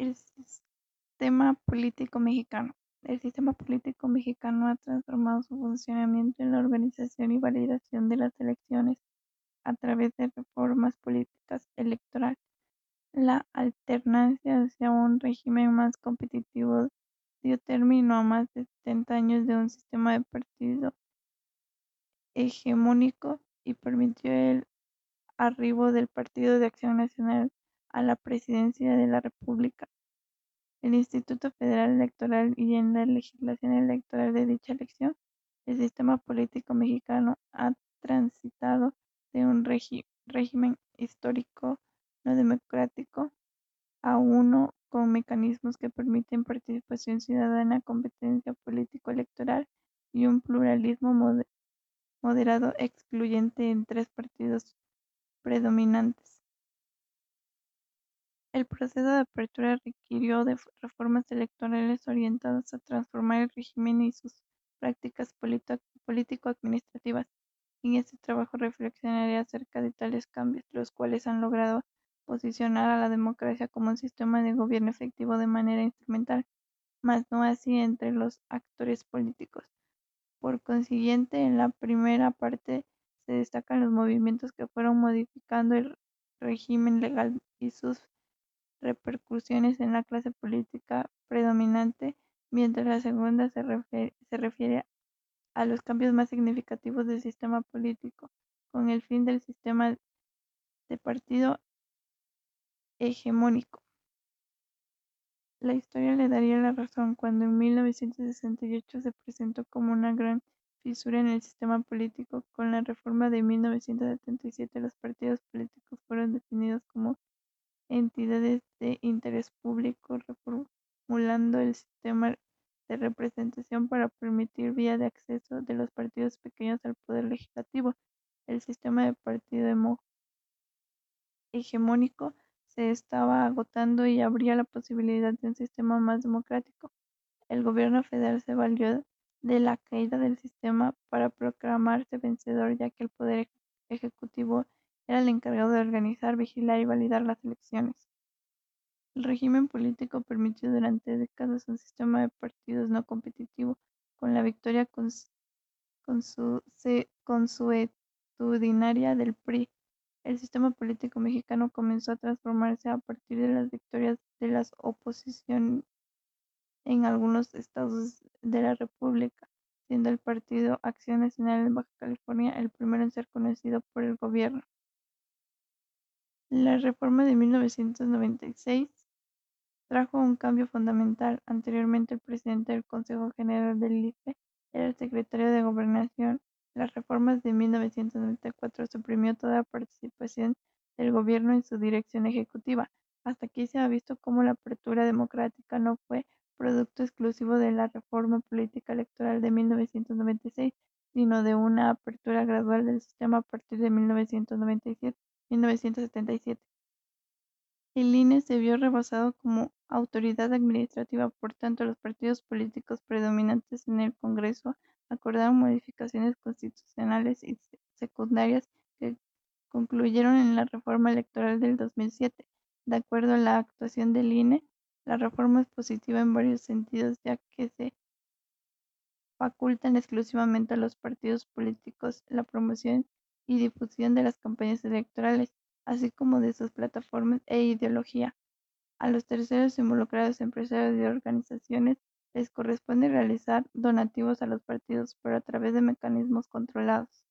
El sistema político mexicano. El sistema político mexicano ha transformado su funcionamiento en la organización y validación de las elecciones a través de reformas políticas electorales. La alternancia hacia un régimen más competitivo dio término a más de 70 años de un sistema de partido hegemónico y permitió el arribo del Partido de Acción Nacional a la presidencia de la República, el Instituto Federal Electoral y en la legislación electoral de dicha elección, el sistema político mexicano ha transitado de un régimen histórico no democrático a uno con mecanismos que permiten participación ciudadana, competencia político-electoral y un pluralismo moderado excluyente en tres partidos predominantes. El proceso de apertura requirió de reformas electorales orientadas a transformar el régimen y sus prácticas político-administrativas. En este trabajo reflexionaré acerca de tales cambios, los cuales han logrado posicionar a la democracia como un sistema de gobierno efectivo de manera instrumental, mas no así entre los actores políticos. Por consiguiente, en la primera parte se destacan los movimientos que fueron modificando el régimen legal y sus repercusiones en la clase política predominante, mientras la segunda se refiere, a los cambios más significativos del sistema político, con el fin del sistema de partido hegemónico. La historia le daría la razón cuando en 1968 se presentó como una gran fisura en el sistema político. Con la reforma de 1977 los partidos políticos fueron definidos como entidades de interés público, reformulando el sistema de representación para permitir vía de acceso de los partidos pequeños al poder legislativo. El sistema de partido hegemónico se estaba agotando y abría la posibilidad de un sistema más democrático. El gobierno federal se valió de la caída del sistema para proclamarse vencedor, ya que el poder ejecutivo era el encargado de organizar, vigilar y validar las elecciones. El régimen político permitió durante décadas un sistema de partidos no competitivo, con la victoria consuetudinaria del PRI. El sistema político mexicano comenzó a transformarse a partir de las victorias de la oposición en algunos estados de la República, siendo el Partido Acción Nacional en Baja California el primero en ser conocido por el gobierno. La reforma de 1996 trajo un cambio fundamental. Anteriormente, el presidente del Consejo General del IFE era el secretario de Gobernación. Las reformas de 1994 suprimió toda participación del gobierno en su dirección ejecutiva. Hasta aquí se ha visto cómo la apertura democrática no fue producto exclusivo de la reforma política electoral de 1996, sino de una apertura gradual del sistema a partir de 1997. 1977. El INE se vio rebasado como autoridad administrativa, por tanto los partidos políticos predominantes en el Congreso acordaron modificaciones constitucionales y secundarias que concluyeron en la reforma electoral del 2007. De acuerdo a la actuación del INE, la reforma es positiva en varios sentidos, ya que se facultan exclusivamente a los partidos políticos la promoción y difusión de las campañas electorales, así como de sus plataformas e ideología. A los terceros involucrados, empresarios y organizaciones, les corresponde realizar donativos a los partidos, pero a través de mecanismos controlados.